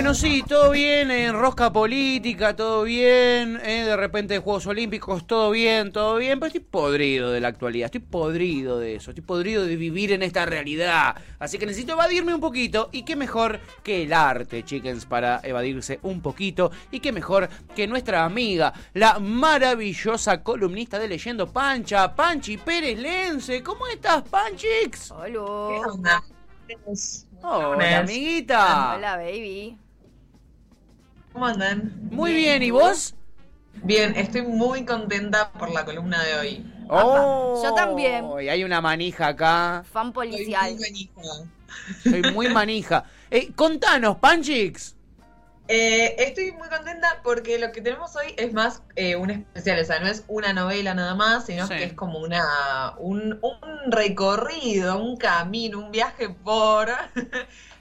Bueno, sí, todo bien, en rosca política, todo bien, eh, de repente Juegos Olímpicos, todo bien, todo bien, pero estoy podrido de la actualidad, estoy podrido de eso, estoy podrido de vivir en esta realidad, así que necesito evadirme un poquito, y qué mejor que el arte, chickens, para evadirse un poquito, y qué mejor que nuestra amiga, la maravillosa columnista de Leyendo Pancha, Panchi Pérez Lense, ¿cómo estás, Panchix? Hola. Hola, amiguita. Hola, baby. ¿Cómo andan? Muy bien, ¿y vos? Bien, estoy muy contenta por la columna de hoy. Oh, Yo también. y hay una manija acá. Fan Estoy policial. muy manija. Soy muy manija. Eh, contanos, Panchix. Eh, estoy muy contenta porque lo que tenemos hoy es más eh, un especial, o sea, no es una novela nada más, sino Sí. que es como una un, un recorrido, un camino, un viaje por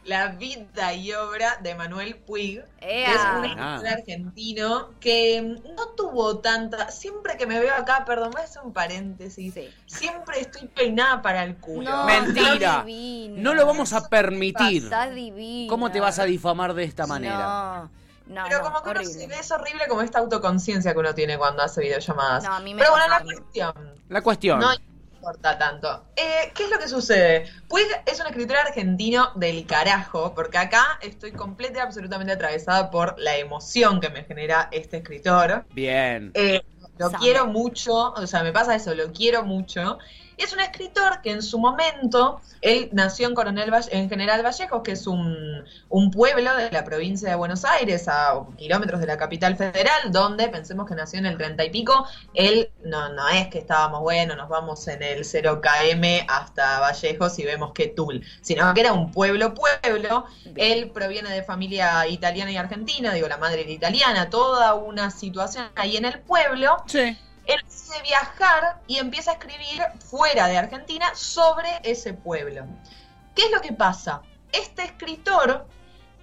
la vida y obra de Manuel Puig, que es un Ea. escritor argentino que no tuvo tanta, siempre que me veo acá, perdón, voy a hacer un paréntesis, Sí. siempre estoy peinada para el culo. No, Mentira. No lo vamos a permitir. Estás divina. ¿Cómo te vas a difamar de esta manera? No, no, Pero no, como que uno se ve, es horrible como esta autoconciencia que uno tiene cuando hace videollamadas. No, a mí me Pero bueno, la cuestión La cuestión. no importa tanto. Eh, ¿Qué es lo que sucede? Puig es un escritor argentino del carajo, porque acá estoy completa y absolutamente atravesada por la emoción que me genera este escritor. Bien. Eh, lo Sabe. quiero mucho, o sea, me pasa eso, lo quiero mucho. Y es un escritor que en su momento, él nació en Coronel Valle- en General Vallejos, que es un, un pueblo de la provincia de Buenos Aires, a kilómetros de la capital federal, donde pensemos que nació en el 30 y pico. Él no, no es que estábamos, bueno, nos vamos en el 0KM hasta Vallejos y vemos que Tul, sino que era un pueblo, pueblo. Él proviene de familia italiana y argentina, digo, la madre era italiana, toda una situación ahí en el pueblo. Sí. Él decide viajar y empieza a escribir fuera de Argentina sobre ese pueblo. ¿Qué es lo que pasa? Este escritor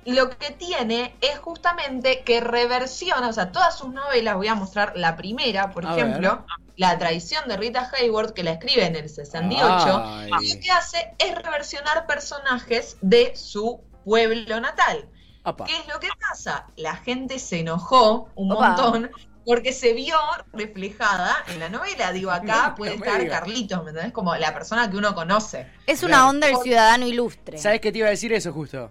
lo que tiene es justamente que reversiona, o sea, todas sus novelas, voy a mostrar la primera, por A ejemplo, La traición de Rita Hayward, que la escribe en el 68, Ay. lo que hace es reversionar personajes de su pueblo natal. ¿Qué es lo que pasa? La gente se enojó un Opa. montón porque se vio reflejada en la novela. Digo, acá No, puede estar. Carlitos, ¿me entendés? Como la persona que uno conoce. Es una Claro. onda del ciudadano ilustre. ¿Sabes qué te iba a decir eso justo?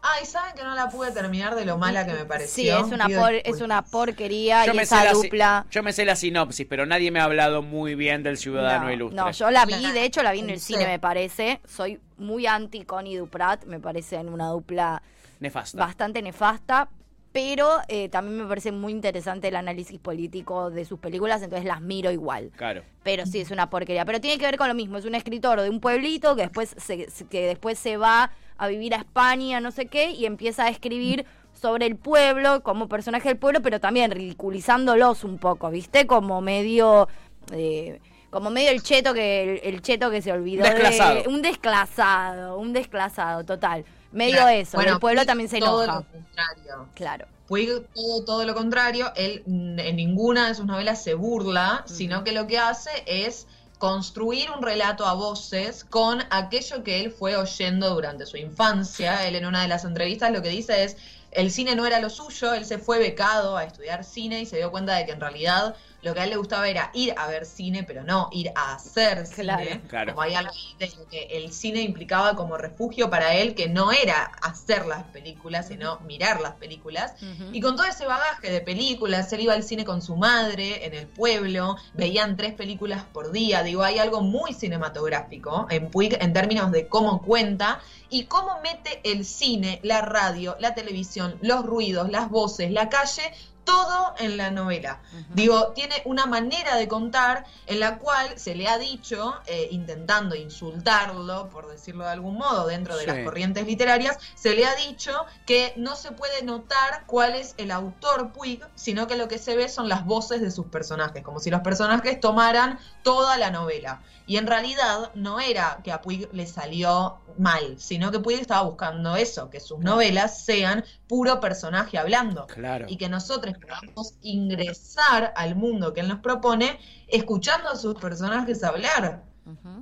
Ay, ¿saben que no la pude terminar de lo mala que me Sí, pareció? es una, por- es una porquería Yo y me, sé esa la, dupla. yo me sé la sinopsis, pero nadie me ha hablado muy bien del ciudadano no, ilustre. no, yo la vi, de hecho la vi en el Sí. cine, me parece. Soy muy anti Connie Duprat, me parece en una dupla Nefasta. bastante nefasta, pero eh, también me parece muy interesante el análisis político de sus películas, entonces las miro igual. Claro. Pero sí, es una porquería. Pero tiene que ver con lo mismo. Es un escritor de un pueblito que después se, que después se va a vivir a España, no sé qué, y empieza a escribir sobre el pueblo como personaje del pueblo, pero también ridiculizándolos un poco, ¿viste? Como medio... eh, como medio el cheto que el, el cheto que se olvidó Desclasado. de un desclasado, un desclasado total. Medio Claro. eso, Bueno, el pueblo también se todo enoja. lo contrario. Claro. Puig todo, todo lo contrario, él en ninguna de sus novelas se burla, sino que lo que hace es construir un relato a voces con aquello que él fue oyendo durante su infancia. Él en una de las entrevistas lo que dice es, el cine no era lo suyo, él se fue becado a estudiar cine y se dio cuenta de que en realidad lo que a él le gustaba era ir a ver cine, pero no ir a hacer Claro. cine. Claro. Como hay algo ahí de lo que el cine implicaba como refugio para él, que no era hacer las películas, sino mirar las películas. Y con todo ese bagaje de películas, él iba al cine con su madre en el pueblo, veían tres películas por día. Digo, hay algo muy cinematográfico en Puig en términos de cómo cuenta y cómo mete el cine, la radio, la televisión, los ruidos, las voces, la calle, todo en la novela. Digo, tiene una manera de contar en la cual se le ha dicho, eh, intentando insultarlo, por decirlo de algún modo, dentro de Sí. las corrientes literarias, se le ha dicho que no se puede notar cuál es el autor Puig, sino que lo que se ve son las voces de sus personajes, como si los personajes tomaran toda la novela. Y en realidad no era que a Puig le salió mal, sino que Puig estaba buscando eso, que sus novelas sean puro personaje hablando Claro. y que nosotros podamos ingresar al mundo que él nos propone escuchando a sus personajes hablar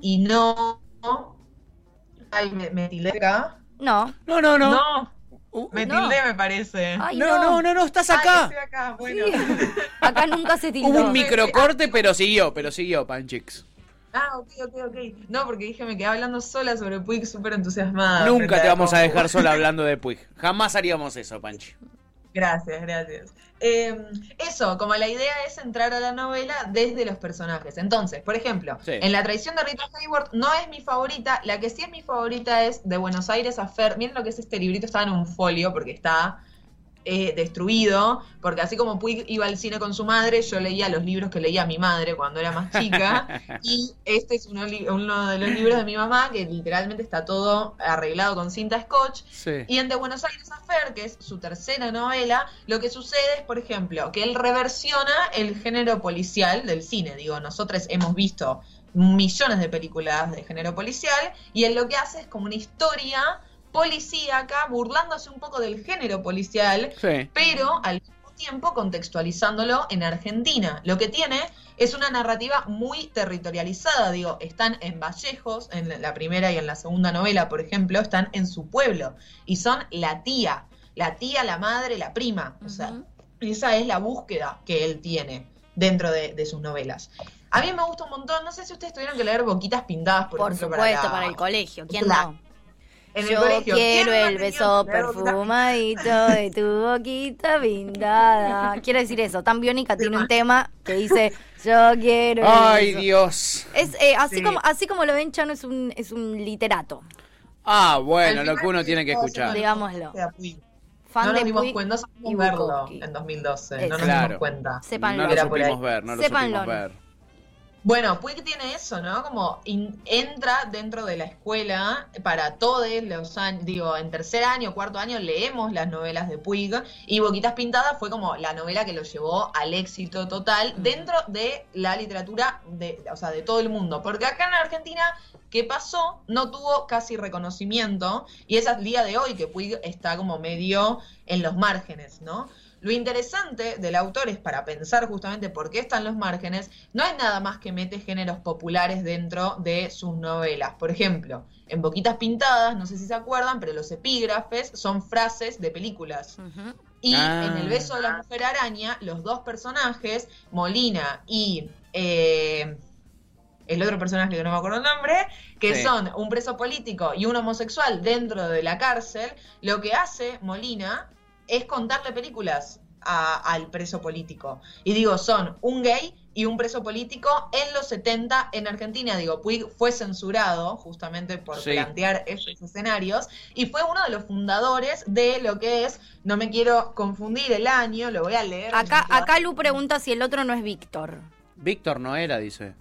y no... Ay, me, me tildé acá. No. No, no, no. No, Uh, me No. tildé me parece. Ay, no, no, no, no, estás Ay, acá. estoy acá, bueno. Sí. Acá nunca se tildó. Hubo un microcorte, pero siguió, pero siguió, Panchix. Ah, ok, ok, ok. No, porque dije, me quedé hablando sola sobre Puig súper entusiasmada. Nunca te vamos a dejar sola hablando de Puig. Jamás haríamos eso, Panchi. Gracias, gracias. Eh, eso, como la idea es entrar a la novela desde los personajes. Entonces, por ejemplo, Sí. en La traición de Rita Hayworth no es mi favorita, la que sí es mi favorita es De Buenos Aires a Fer. Miren lo que es este librito, está en un folio porque está eh, destruido, porque así como Puig iba al cine con su madre, yo leía los libros que leía mi madre cuando era más chica, y este es uno, uno de los libros de mi mamá que literalmente está todo arreglado con cinta scotch, Sí. y en De Buenos Aires a Fer, que es su tercera novela, lo que sucede es, por ejemplo, que él reversiona el género policial del cine. Digo, nosotros hemos visto millones de películas de género policial y él lo que hace es como una historia policíaca, burlándose un poco del género policial, Sí. pero al mismo tiempo contextualizándolo en Argentina. Lo que tiene es una narrativa muy territorializada, digo, están en Vallejos, en la primera y en la segunda novela, por ejemplo, están en su pueblo y son la tía, la tía, la madre, la prima, o sea, esa es la búsqueda que él tiene dentro de, de sus novelas. A mí me gusta un montón, no sé si ustedes tuvieron que leer Boquitas Pintadas, por, Por ejemplo, supuesto, la- para el colegio. ¿Quién la- no? En el Yo colegio. quiero ¿Quién no el beso perfumadito de tu boquita pintada. Quiero decir eso. Tan Biónica tiene un tema que dice: Yo quiero. el Ay, beso". Dios. Es, eh, así, Sí. como, así como lo ven, Chano es un, es un literato. Ah, bueno, lo que uno tiene que escuchar. Digámoslo. Fan no nos de dimos cuenta, no y sabíamos verlo en 2012, no Eso. nos Claro. dimos cuenta. Sépanlo. No lo supimos ver, no lo supimos ver. Bueno, Puig tiene eso, ¿no? Como in- entra dentro de la escuela para todos los años, digo, en tercer año, cuarto año leemos las novelas de Puig y Boquitas Pintadas fue como la novela que lo llevó al éxito total dentro de la literatura de, o sea, de todo el mundo. Porque acá en Argentina, ¿qué pasó? No tuvo casi reconocimiento y es al día de hoy que Puig está como medio en los márgenes, ¿no? Lo interesante del autor es para pensar justamente por qué están los márgenes, no es nada más que mete géneros populares dentro de sus novelas. Por ejemplo, en Boquitas Pintadas, no sé si se acuerdan, pero los epígrafes son frases de películas. Y Ah. en El beso de la mujer araña, los dos personajes, Molina y eh, el otro personaje que no me acuerdo el nombre, que Sí. son un preso político y un homosexual dentro de la cárcel, lo que hace Molina es contarle películas a- al preso político. Y digo, son un gay y un preso político en los 70 en Argentina. Digo, Puig fue censurado justamente por Sí. plantear esos escenarios y fue uno de los fundadores de lo que es, no me quiero confundir el año, lo voy a leer. Acá, acá Lu pregunta si el otro no es Víctor. Víctor no era, dice.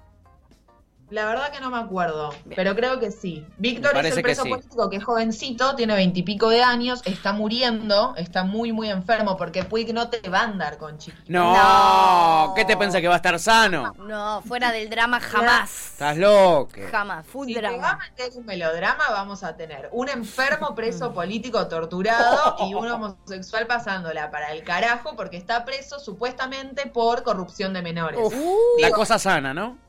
La verdad que no me acuerdo, pero creo que sí. Víctor es el que preso sí. político que es jovencito, tiene veintipico de años, está muriendo, está muy, muy enfermo, porque Puig no te va a andar con chiquitos. No, No. ¿qué te pensás que va a estar sano? No, fuera del drama jamás. Estás loco. Jamás. Full Si te va a drama. meter un melodrama, vamos a tener un enfermo preso político torturado y un homosexual pasándola para el carajo porque está preso supuestamente por corrupción de menores. Uf, la cosa sana, ¿no?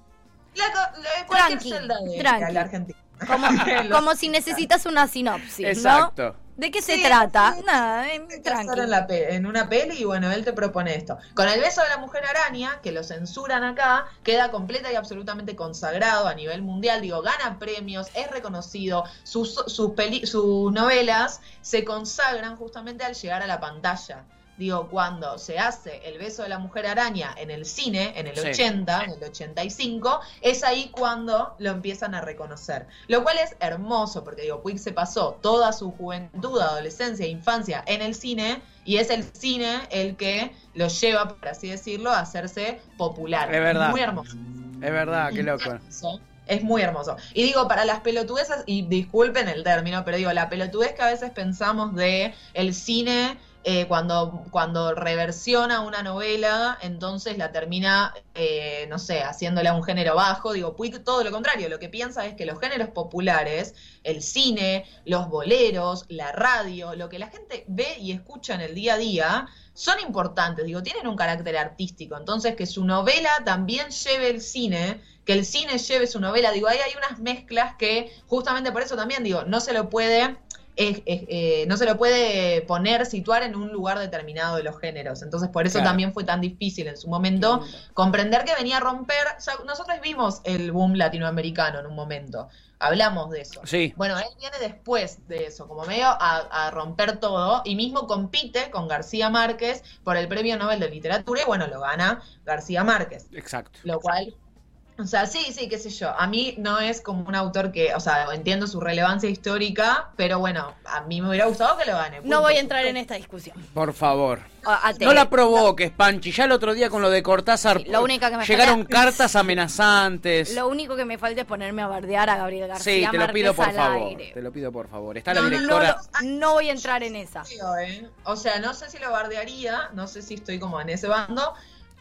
La cualquier Tranqui, celda de tranqui. la Argentina. como, si necesitas una sinopsis, Exacto. ¿no? ¿De qué se Sí, trata? sí. Nada, eh, en, la en una peli y bueno, él te propone esto. Con el beso de la mujer araña, que lo censuran acá, queda completa y absolutamente consagrado a nivel mundial. Digo, gana premios, es reconocido, sus, sus, peli- sus novelas se consagran justamente al llegar a la pantalla. Digo, cuando se hace El beso de la mujer araña en el cine, en el Sí. 80, en el 85, es ahí cuando lo empiezan a reconocer. Lo cual es hermoso, porque digo, Puig se pasó toda su juventud, adolescencia e infancia en el cine, y es el cine el que lo lleva, por así decirlo, a hacerse popular. Es verdad. Muy hermoso. Es verdad, qué loco. Hermoso. Es muy hermoso. Y digo, para las pelotudezas, y disculpen el término, pero digo, la pelotudez que a veces pensamos de el cine eh, cuando, cuando reversiona una novela, entonces la termina, eh, no sé, haciéndola un género bajo. Digo, Puig todo lo contrario, lo que piensa es que los géneros populares, el cine, los boleros, la radio, lo que la gente ve y escucha en el día a día, son importantes, digo, tienen un carácter artístico. Entonces, que su novela también lleve el cine, que el cine lleve su novela, digo, ahí hay unas mezclas que justamente por eso también, digo, no se lo puede es, eh, no se lo puede poner, situar en un lugar determinado de los géneros. Entonces, por eso Claro. también fue tan difícil en su momento comprender que venía a romper. nosotros vimos el boom latinoamericano en un momento. Hablamos de eso. Sí. Bueno, él viene después de eso, como medio a, a romper todo, y mismo compite con García Márquez por el Premio Nobel de Literatura, y bueno, lo gana García Márquez. Exacto. Lo cual, o sea, sí, sí, qué sé yo. A mí no es como un autor que, o sea, entiendo su relevancia histórica, pero bueno, a mí me hubiera gustado que lo gane. No voy a entrar en esta discusión. Por favor. A- No la provoques, Panchi. Ya el otro día con lo de Cortázar Sí, lo único que me llegaron falta- cartas amenazantes. Lo único que me falta es ponerme a bardear a Gabriel García Sí, te lo pido por favor. aire. Te lo pido por favor. Está la No, no, no, directora. No, no voy a entrar en esa. ¿eh? O sea, no sé si lo bardearía, no sé si estoy como en ese bando,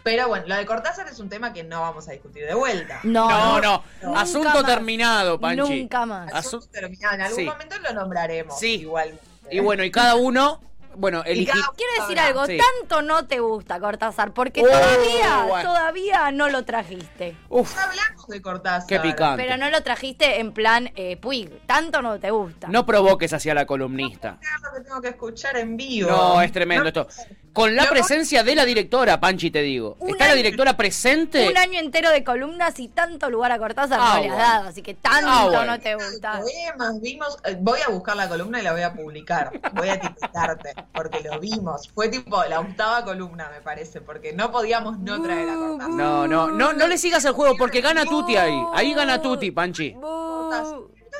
pero bueno, lo de Cortázar es un tema que no vamos a discutir de vuelta. No, No, no. Asunto más. terminado, Panchi. Nunca más. Asu- Asunto terminado. En algún Sí. momento lo nombraremos. Sí. Igualmente. Y bueno, y cada uno, bueno, elegí. Quiero decir algo, sí. tanto no te gusta Cortázar, porque Oh, todavía, bueno. todavía no lo trajiste. Uf, hablamos de Cortázar. qué picante. Pero no lo trajiste en plan eh, Puig, tanto no te gusta. No provoques hacia la columnista. Es lo que tengo que escuchar en vivo. No, es tremendo No, esto. Con la presencia de la directora, Panchi, te digo. Un ¿Está la directora presente? Un año entero de columnas y tanto lugar a Cortázar Ah, no le has dado, así que tanto Ah, bueno. no te gusta. Poemas, vimos, eh, voy a buscar la columna y la voy a publicar. Voy a etiquetarte, porque lo vimos. Fue tipo la octava columna, me parece, porque no podíamos no traer a Cortázar. No, no, no, no le sigas el juego porque gana Tuti ahí. Ahí gana Tuti, Panchi.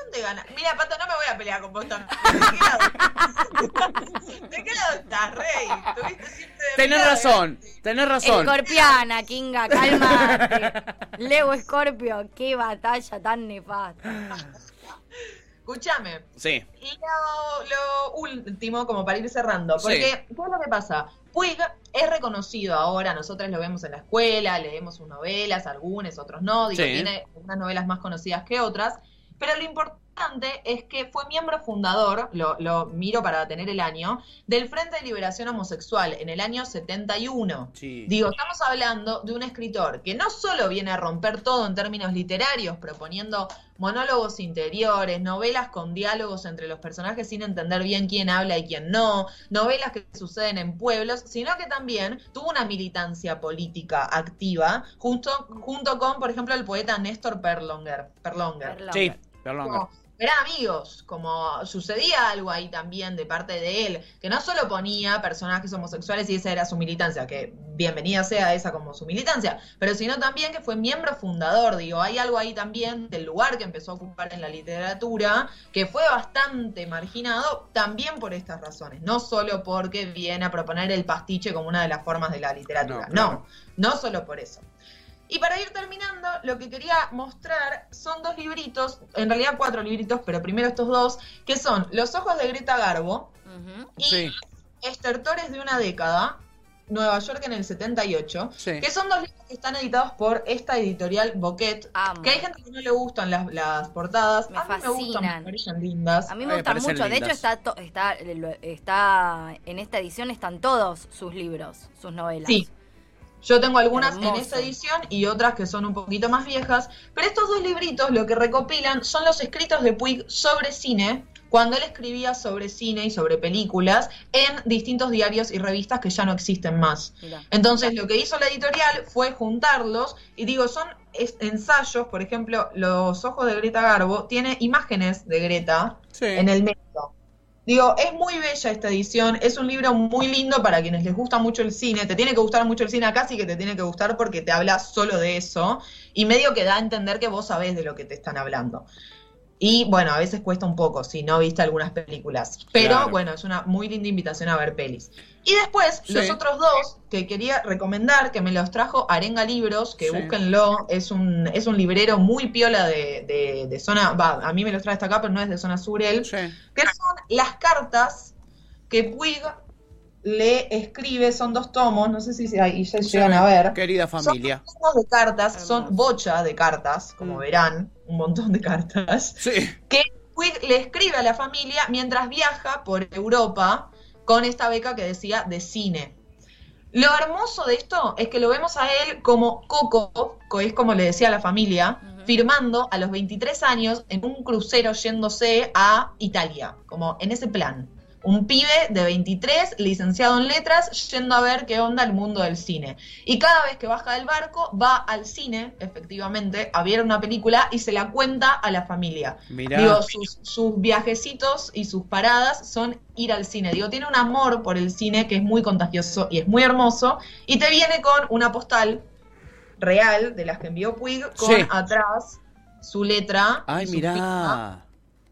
¿Dónde gana? Mira, Pato, no me voy a pelear con vos también. ¿De qué lado, ¿De qué lado estás, Rey? Tuviste siempre de Tenés razón, ¿eh? tenés razón. Escorpiana, Kinga, cálmate. Leo Escorpio, qué batalla tan nefasta. Escúchame, Sí, Y lo, lo último, como para ir cerrando, porque, Sí. ¿qué es lo que pasa? Puig es reconocido ahora, nosotros lo vemos en la escuela, leemos sus novelas, algunas, otros no, digo, Sí. tiene unas novelas más conocidas que otras, pero lo importante es que fue miembro fundador, lo, lo miro para tener el año, del Frente de Liberación Homosexual en el año 71. sí. Digo, estamos hablando de un escritor que no solo viene a romper todo en términos literarios, proponiendo monólogos interiores, novelas con diálogos entre los personajes sin entender bien quién habla y quién no, novelas que suceden en pueblos, sino que también tuvo una militancia política activa junto, junto con, por ejemplo, el poeta Néstor Perlonger. Perlonger. Perlonger. Sí. Como, eran amigos, como sucedía algo ahí también de parte de él, que no solo ponía personajes homosexuales y esa era su militancia, que bienvenida sea esa como su militancia, pero sino también que fue miembro fundador, digo, hay algo ahí también del lugar que empezó a ocupar en la literatura, que fue bastante marginado también por estas razones, no solo porque viene a proponer el pastiche como una de las formas de la literatura, No, claro. no, no solo por eso. Y para ir terminando, lo que quería mostrar son dos libritos, en realidad cuatro libritos, pero primero estos dos, que son Los ojos de Greta Garbo y Sí, Estertores de una década, Nueva York en el 78, sí. que son dos libros que están editados por esta editorial Boquet, Amo. que hay gente que no le gustan las, las portadas, Me a mí me gustan, fascinan. me parecen lindas. A mí me me gustan mucho. De hecho, está, to- está, lo- está en esta edición están todos sus libros, sus novelas. Sí. Yo tengo algunas Hermoso. en esta edición y otras que son un poquito más viejas, pero estos dos libritos lo que recopilan son los escritos de Puig sobre cine, cuando él escribía sobre cine y sobre películas en distintos diarios y revistas que ya no existen más. Mirá. Entonces lo que hizo la editorial fue juntarlos y digo, son ensayos, por ejemplo, Los ojos de Greta Garbo tiene imágenes de Greta Sí. en el medio. Digo, es muy bella esta edición, es un libro muy lindo para quienes les gusta mucho el cine, te tiene que gustar mucho el cine acá, sí que te tiene que gustar porque te habla solo de eso y medio que da a entender que vos sabés de lo que te están hablando. Y bueno, a veces cuesta un poco si no viste algunas películas, pero Claro. bueno, es una muy linda invitación a ver pelis. Y después, Sí. los otros dos que quería recomendar, que me los trajo Arenga Libros, que Sí. búsquenlo, es un, es un librero muy piola de, de- de zona, va, a mí me los trae hasta acá, pero no es de zona sur él, Sí. que son las cartas que Puig le escribe, son dos tomos, no sé si se- ahí se llegan a ver. Querida familia. Son tomos de cartas, son bocha de cartas, como Mm. verán, un montón de cartas, Sí. que Puig le escribe a la familia mientras viaja por Europa con esta beca que decía de cine. Lo hermoso de esto es que lo vemos a él como Coco, que es como le decía a la familia, firmando a los 23 años en un crucero yéndose a Italia, como en ese plan. Un pibe de 23, licenciado en letras, yendo a ver qué onda el mundo del cine. Y cada vez que baja del barco, va al cine, efectivamente, a ver una película y se la cuenta a la familia. Mirá. Digo, sus, sus viajecitos y sus paradas son ir al cine. Digo, tiene un amor por el cine que es muy contagioso y es muy hermoso. Y te viene con una postal real de las que envió Puig con Sí. atrás su letra. Ay, su mirá.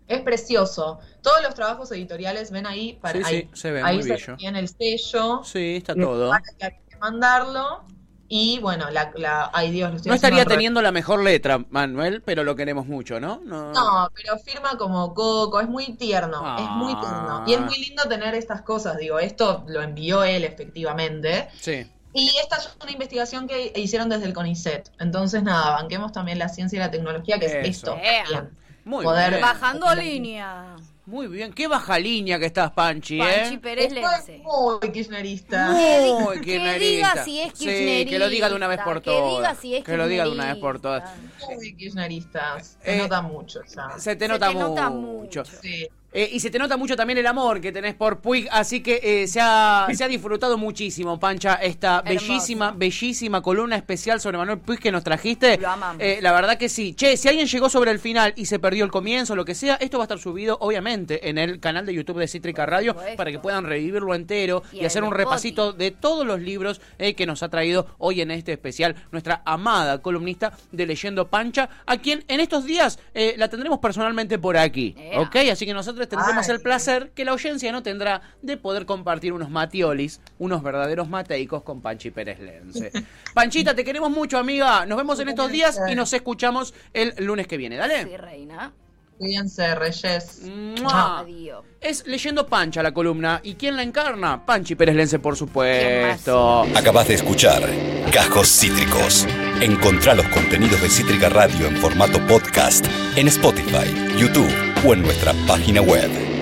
Es precioso. Todos los trabajos editoriales ven ahí. Para, Sí, sí, ahí, se ve ahí muy se bello. tiene el sello. Sí, está todo. que hay que mandarlo. Y bueno, la, la, ay Dios, lo estoy No estaría teniendo la mejor letra, Manuel, pero lo queremos mucho, ¿no? No. No, pero firma como Coco, es muy tierno, es muy Ah. tierno. Y es muy lindo tener estas cosas, digo, esto lo envió él efectivamente. Sí. Y esta es una investigación que hicieron desde el CONICET. Entonces, nada, banquemos también la ciencia y la tecnología, que es esto. Muy Poder- bien. Bajando línea. Muy bien. Qué baja línea que estás, Panchi, Panchi ¿eh? Pérez Estoy Lense. muy kirchnerista. Muy Que diga si es Sí, que lo diga de una vez por que todas. diga si es que lo diga de una vez por todas. Muy kirchnerista. Se Eh, nota mucho. ya. Se te Se nota, te nota mucho. mucho. Sí. Eh, y se te nota mucho también el amor que tenés por Puig, así que eh, se, ha, se ha disfrutado muchísimo, Pancha, esta Hermoso. bellísima, bellísima columna especial sobre Manuel Puig que nos trajiste. Lo amamos. Eh, la verdad que sí. Che, si alguien llegó sobre el final y se perdió el comienzo, lo que sea, esto va a estar subido, obviamente, en el canal de YouTube de Cítrica Radio para que puedan revivirlo entero y, Y hacer un repasito de todos los libros eh, que nos ha traído hoy en este especial nuestra amada columnista de Leyendo Pancha, a quien en estos días la tendremos personalmente por aquí. Ea. ¿Ok? Así que nosotros tendremos Ay. el placer que la audiencia no tendrá de poder compartir unos matiolis, unos verdaderos mateicos con Panchi Pérez Lense. Panchita, te queremos mucho, amiga. Nos vemos en estos días y nos escuchamos el lunes que viene. Dale. Sí, reina. Cuídense, Reyes. ¡Mua! Adiós. Es Leyendo Pancha la columna. ¿Y quién la encarna? Panchi Pérez Lense, por supuesto. Acabas de escuchar Cajos Cítricos. Encontrá los contenidos de Cítrica Radio en formato podcast en Spotify, YouTube o en nuestra página web.